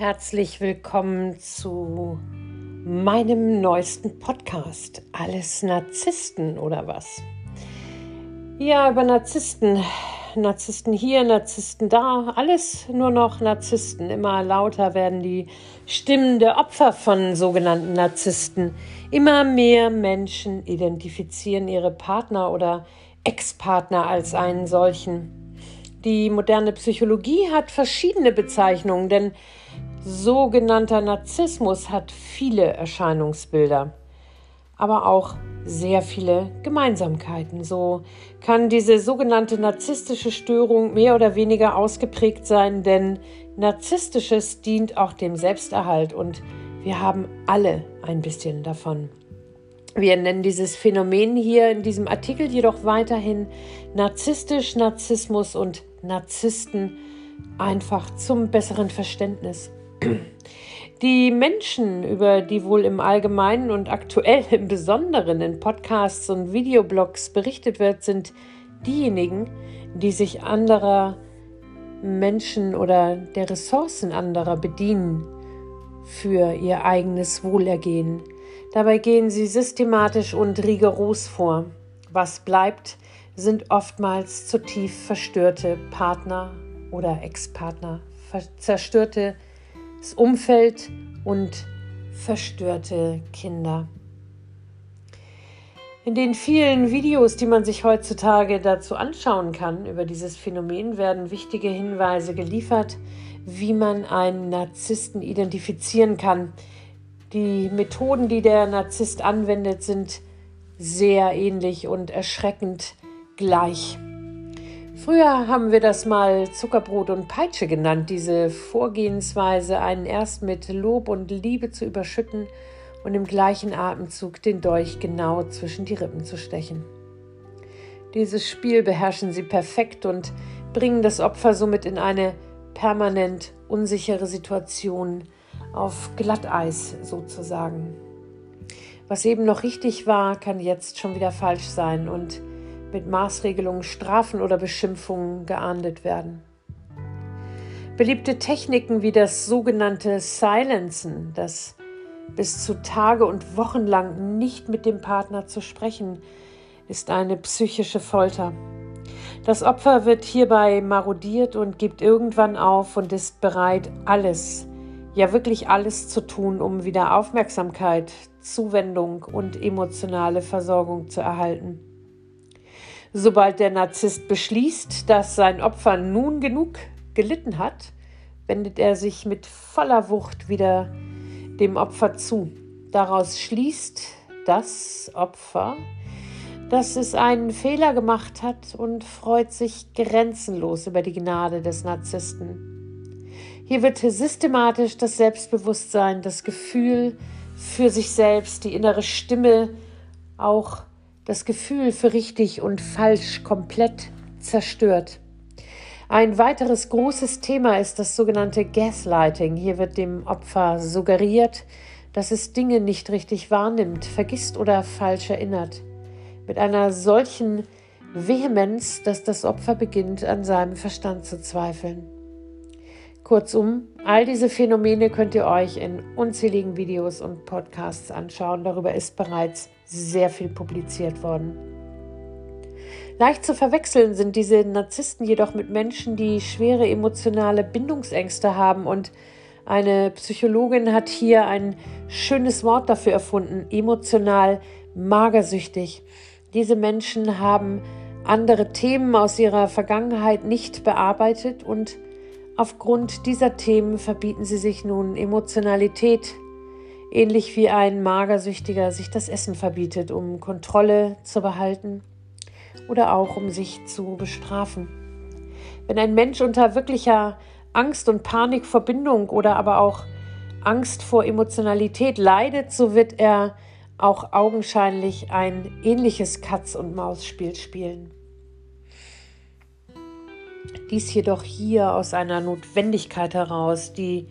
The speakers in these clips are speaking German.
Herzlich willkommen zu meinem neuesten Podcast. Alles Narzissten oder was? Ja, über Narzissten. Narzissten hier, Narzissten da, alles nur noch Narzissten. Immer lauter werden die Stimmen der Opfer von sogenannten Narzissten. Immer mehr Menschen identifizieren ihre Partner oder Ex-Partner als einen solchen. Die moderne Psychologie hat verschiedene Bezeichnungen, denn sogenannter Narzissmus hat viele Erscheinungsbilder, aber auch sehr viele Gemeinsamkeiten. So kann diese sogenannte narzisstische Störung mehr oder weniger ausgeprägt sein, denn narzisstisches dient auch dem Selbsterhalt und wir haben alle ein bisschen davon. Wir nennen dieses Phänomen hier in diesem Artikel jedoch weiterhin narzisstisch, Narzissmus und Narzissten einfach zum besseren Verständnis. Die Menschen, über die wohl im Allgemeinen und aktuell im Besonderen in Podcasts und Videoblogs berichtet wird, sind diejenigen, die sich anderer Menschen oder der Ressourcen anderer bedienen für ihr eigenes Wohlergehen. Dabei gehen sie systematisch und rigoros vor. Was bleibt, sind oftmals zu tief verstörte Partner oder Ex-Partner, zerstörtes Umfeld und verstörte Kinder. In den vielen Videos, die man sich heutzutage dazu anschauen kann über dieses Phänomen, werden wichtige Hinweise geliefert, wie man einen Narzissten identifizieren kann. Die Methoden, die der Narzisst anwendet, sind sehr ähnlich und erschreckend gleich. Früher haben wir das mal Zuckerbrot und Peitsche genannt, diese Vorgehensweise, einen erst mit Lob und Liebe zu überschütten und im gleichen Atemzug den Dolch genau zwischen die Rippen zu stechen. Dieses Spiel beherrschen sie perfekt und bringen das Opfer somit in eine permanent unsichere Situation auf Glatteis sozusagen. Was eben noch richtig war, kann jetzt schon wieder falsch sein und mit Maßregelungen, Strafen oder Beschimpfungen geahndet werden. Beliebte Techniken wie das sogenannte Silenzen, das bis zu Tage und Wochen lang nicht mit dem Partner zu sprechen, ist eine psychische Folter. Das Opfer wird hierbei marodiert und gibt irgendwann auf und ist bereit, alles, ja wirklich alles zu tun, um wieder Aufmerksamkeit, Zuwendung und emotionale Versorgung zu erhalten. Sobald der Narzisst beschließt, dass sein Opfer nun genug gelitten hat, wendet er sich mit voller Wucht wieder dem Opfer zu. Daraus schließt das Opfer, dass es einen Fehler gemacht hat und freut sich grenzenlos über die Gnade des Narzissten. Hier wird systematisch das Selbstbewusstsein, das Gefühl für sich selbst, die innere Stimme auch das Gefühl für richtig und falsch komplett zerstört. Ein weiteres großes Thema ist das sogenannte Gaslighting. Hier wird dem Opfer suggeriert, dass es Dinge nicht richtig wahrnimmt, vergisst oder falsch erinnert. Mit einer solchen Vehemenz, dass das Opfer beginnt, an seinem Verstand zu zweifeln. Kurzum, all diese Phänomene könnt ihr euch in unzähligen Videos und Podcasts anschauen. Darüber ist bereits sehr viel publiziert worden. Leicht zu verwechseln sind diese Narzissten jedoch mit Menschen, die schwere emotionale Bindungsängste haben und eine Psychologin hat hier ein schönes Wort dafür erfunden, emotional magersüchtig. Diese Menschen haben andere Themen aus ihrer Vergangenheit nicht bearbeitet und Aufgrund dieser Themen verbieten sie sich nun Emotionalität, ähnlich wie ein Magersüchtiger sich das Essen verbietet, um Kontrolle zu behalten oder auch um sich zu bestrafen. Wenn ein Mensch unter wirklicher Angst und Panik vor Bindung oder aber auch Angst vor Emotionalität leidet, so wird er auch augenscheinlich ein ähnliches Katz-und-Maus-Spiel spielen. Dies jedoch hier aus einer Notwendigkeit heraus, die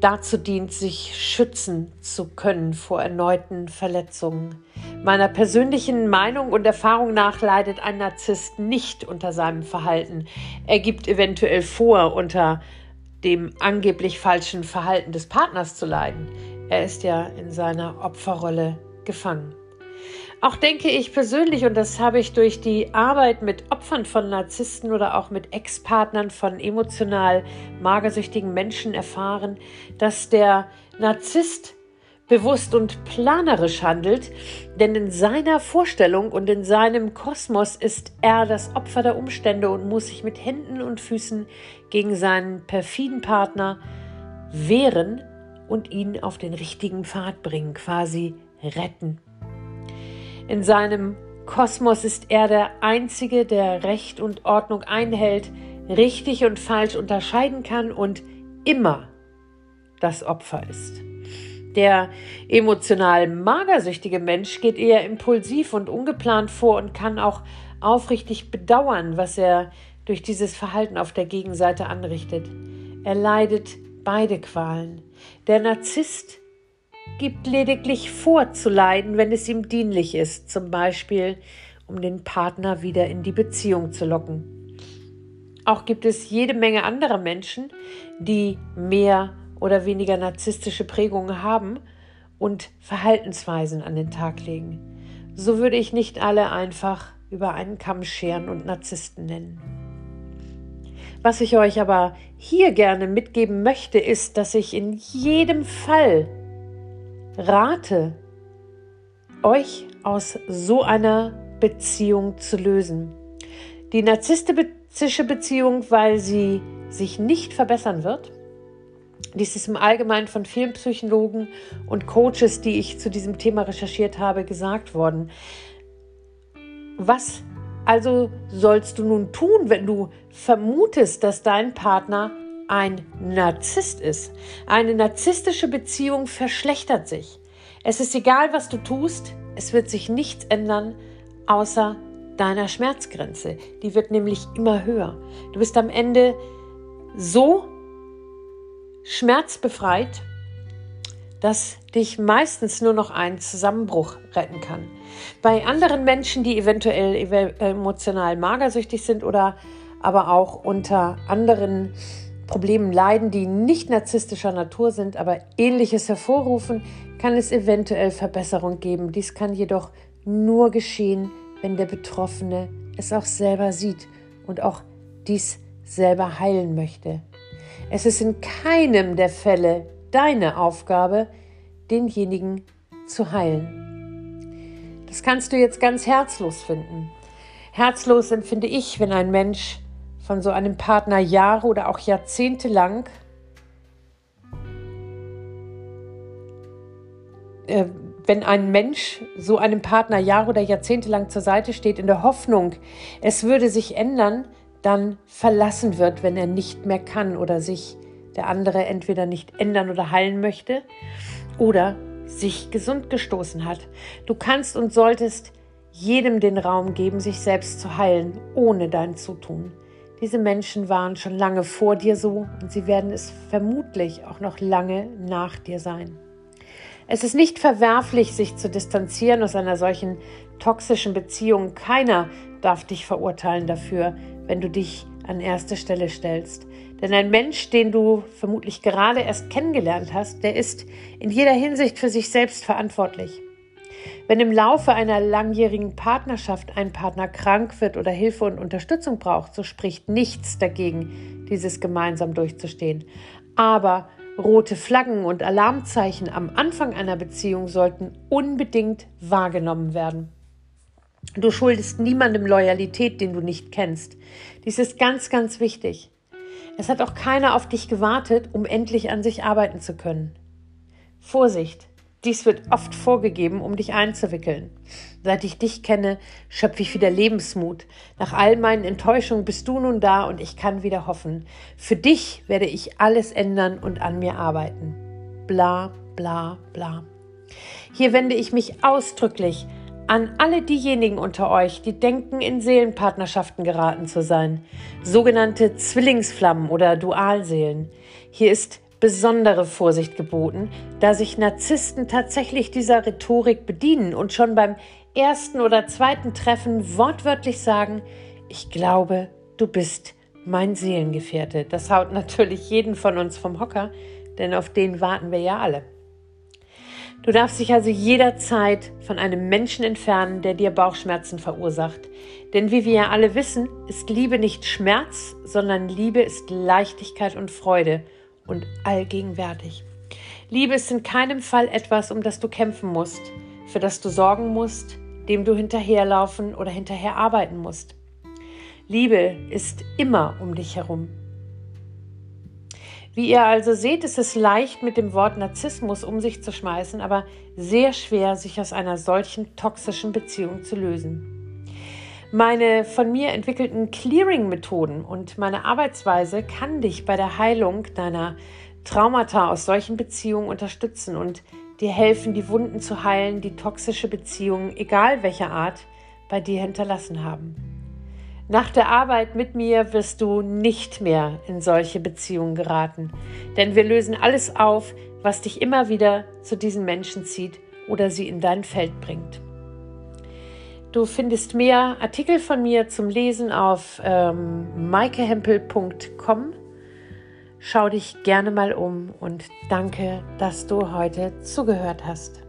dazu dient, sich schützen zu können vor erneuten Verletzungen. Meiner persönlichen Meinung und Erfahrung nach leidet ein Narzisst nicht unter seinem Verhalten. Er gibt eventuell vor, unter dem angeblich falschen Verhalten des Partners zu leiden. Er ist ja in seiner Opferrolle gefangen. Auch denke ich persönlich, und das habe ich durch die Arbeit mit Opfern von Narzissten oder auch mit Ex-Partnern von emotional magersüchtigen Menschen erfahren, dass der Narzisst bewusst und planerisch handelt, denn in seiner Vorstellung und in seinem Kosmos ist er das Opfer der Umstände und muss sich mit Händen und Füßen gegen seinen perfiden Partner wehren und ihn auf den richtigen Pfad bringen, quasi retten. In seinem Kosmos ist er der Einzige, der Recht und Ordnung einhält, richtig und falsch unterscheiden kann und immer das Opfer ist. Der emotional magersüchtige Mensch geht eher impulsiv und ungeplant vor und kann auch aufrichtig bedauern, was er durch dieses Verhalten auf der Gegenseite anrichtet. Er leidet beide Qualen. Der Narzisst gibt lediglich vor zu leiden, wenn es ihm dienlich ist, zum Beispiel um den Partner wieder in die Beziehung zu locken. Auch gibt es jede Menge anderer Menschen, die mehr oder weniger narzisstische Prägungen haben und Verhaltensweisen an den Tag legen. So würde ich nicht alle einfach über einen Kamm scheren und Narzissten nennen. Was ich euch aber hier gerne mitgeben möchte, ist, dass ich in jedem Fall rate, euch aus so einer Beziehung zu lösen. Die narzisstische Beziehung, weil sie sich nicht verbessern wird. Dies ist im Allgemeinen von vielen Psychologen und Coaches, die ich zu diesem Thema recherchiert habe, gesagt worden. Was also sollst du nun tun, wenn du vermutest, dass dein Partner ein Narzisst ist. Eine narzisstische Beziehung verschlechtert sich. Es ist egal, was du tust, es wird sich nichts ändern, außer deiner Schmerzgrenze. Die wird nämlich immer höher. Du bist am Ende so schmerzbefreit, dass dich meistens nur noch ein Zusammenbruch retten kann. Bei anderen Menschen, die eventuell emotional magersüchtig sind oder aber auch unter anderen Problemen leiden, die nicht narzisstischer Natur sind, aber ähnliches hervorrufen, kann es eventuell Verbesserung geben. Dies kann jedoch nur geschehen, wenn der Betroffene es auch selber sieht und auch dies selber heilen möchte. Es ist in keinem der Fälle deine Aufgabe, denjenigen zu heilen. Das kannst du jetzt ganz herzlos finden. Herzlos empfinde ich, wenn ein Mensch von so einem Partner Jahre oder auch Jahrzehnte lang äh, wenn ein Mensch so einem Partner Jahre oder Jahrzehnte lang zur Seite steht, in der Hoffnung, es würde sich ändern, dann verlassen wird, wenn er nicht mehr kann oder sich der andere entweder nicht ändern oder heilen möchte oder sich gesund gestoßen hat. Du kannst und solltest jedem den Raum geben, sich selbst zu heilen, ohne dein Zutun. Diese Menschen waren schon lange vor dir so und sie werden es vermutlich auch noch lange nach dir sein. Es ist nicht verwerflich, sich zu distanzieren aus einer solchen toxischen Beziehung. Keiner darf dich verurteilen dafür, wenn du dich an erste Stelle stellst. Denn ein Mensch, den du vermutlich gerade erst kennengelernt hast, der ist in jeder Hinsicht für sich selbst verantwortlich. Wenn im Laufe einer langjährigen Partnerschaft ein Partner krank wird oder Hilfe und Unterstützung braucht, so spricht nichts dagegen, dieses gemeinsam durchzustehen. Aber rote Flaggen und Alarmzeichen am Anfang einer Beziehung sollten unbedingt wahrgenommen werden. Du schuldest niemandem Loyalität, den du nicht kennst. Dies ist ganz, ganz wichtig. Es hat auch keiner auf dich gewartet, um endlich an sich arbeiten zu können. Vorsicht, dies wird oft vorgegeben, um dich einzuwickeln. Seit ich dich kenne, schöpfe ich wieder Lebensmut. Nach all meinen Enttäuschungen bist du nun da und ich kann wieder hoffen. Für dich werde ich alles ändern und an mir arbeiten. Bla, bla, bla. Hier wende ich mich ausdrücklich an alle diejenigen unter euch, die denken, in Seelenpartnerschaften geraten zu sein, sogenannte Zwillingsflammen oder Dualseelen. Hier ist besondere Vorsicht geboten, da sich Narzissten tatsächlich dieser Rhetorik bedienen und schon beim ersten oder zweiten Treffen wortwörtlich sagen, ich glaube, du bist mein Seelengefährte. Das haut natürlich jeden von uns vom Hocker, denn auf den warten wir ja alle. Du darfst dich also jederzeit von einem Menschen entfernen, der dir Bauchschmerzen verursacht. Denn wie wir ja alle wissen, ist Liebe nicht Schmerz, sondern Liebe ist Leichtigkeit und Freude und allgegenwärtig. Liebe ist in keinem Fall etwas, um das du kämpfen musst, für das du sorgen musst, dem du hinterherlaufen oder hinterher arbeiten musst. Liebe ist immer um dich herum. Wie ihr also seht, ist es leicht, mit dem Wort Narzissmus um sich zu schmeißen, aber sehr schwer, sich aus einer solchen toxischen Beziehung zu lösen. Meine von mir entwickelten Clearing-Methoden und meine Arbeitsweise kann dich bei der Heilung deiner Traumata aus solchen Beziehungen unterstützen und dir helfen, die Wunden zu heilen, die toxische Beziehungen, egal welcher Art, bei dir hinterlassen haben. Nach der Arbeit mit mir wirst du nicht mehr in solche Beziehungen geraten, denn wir lösen alles auf, was dich immer wieder zu diesen Menschen zieht oder sie in dein Feld bringt. Du findest mehr Artikel von mir zum Lesen auf ähm, maikehempel.com. Schau dich gerne mal um und danke, dass du heute zugehört hast.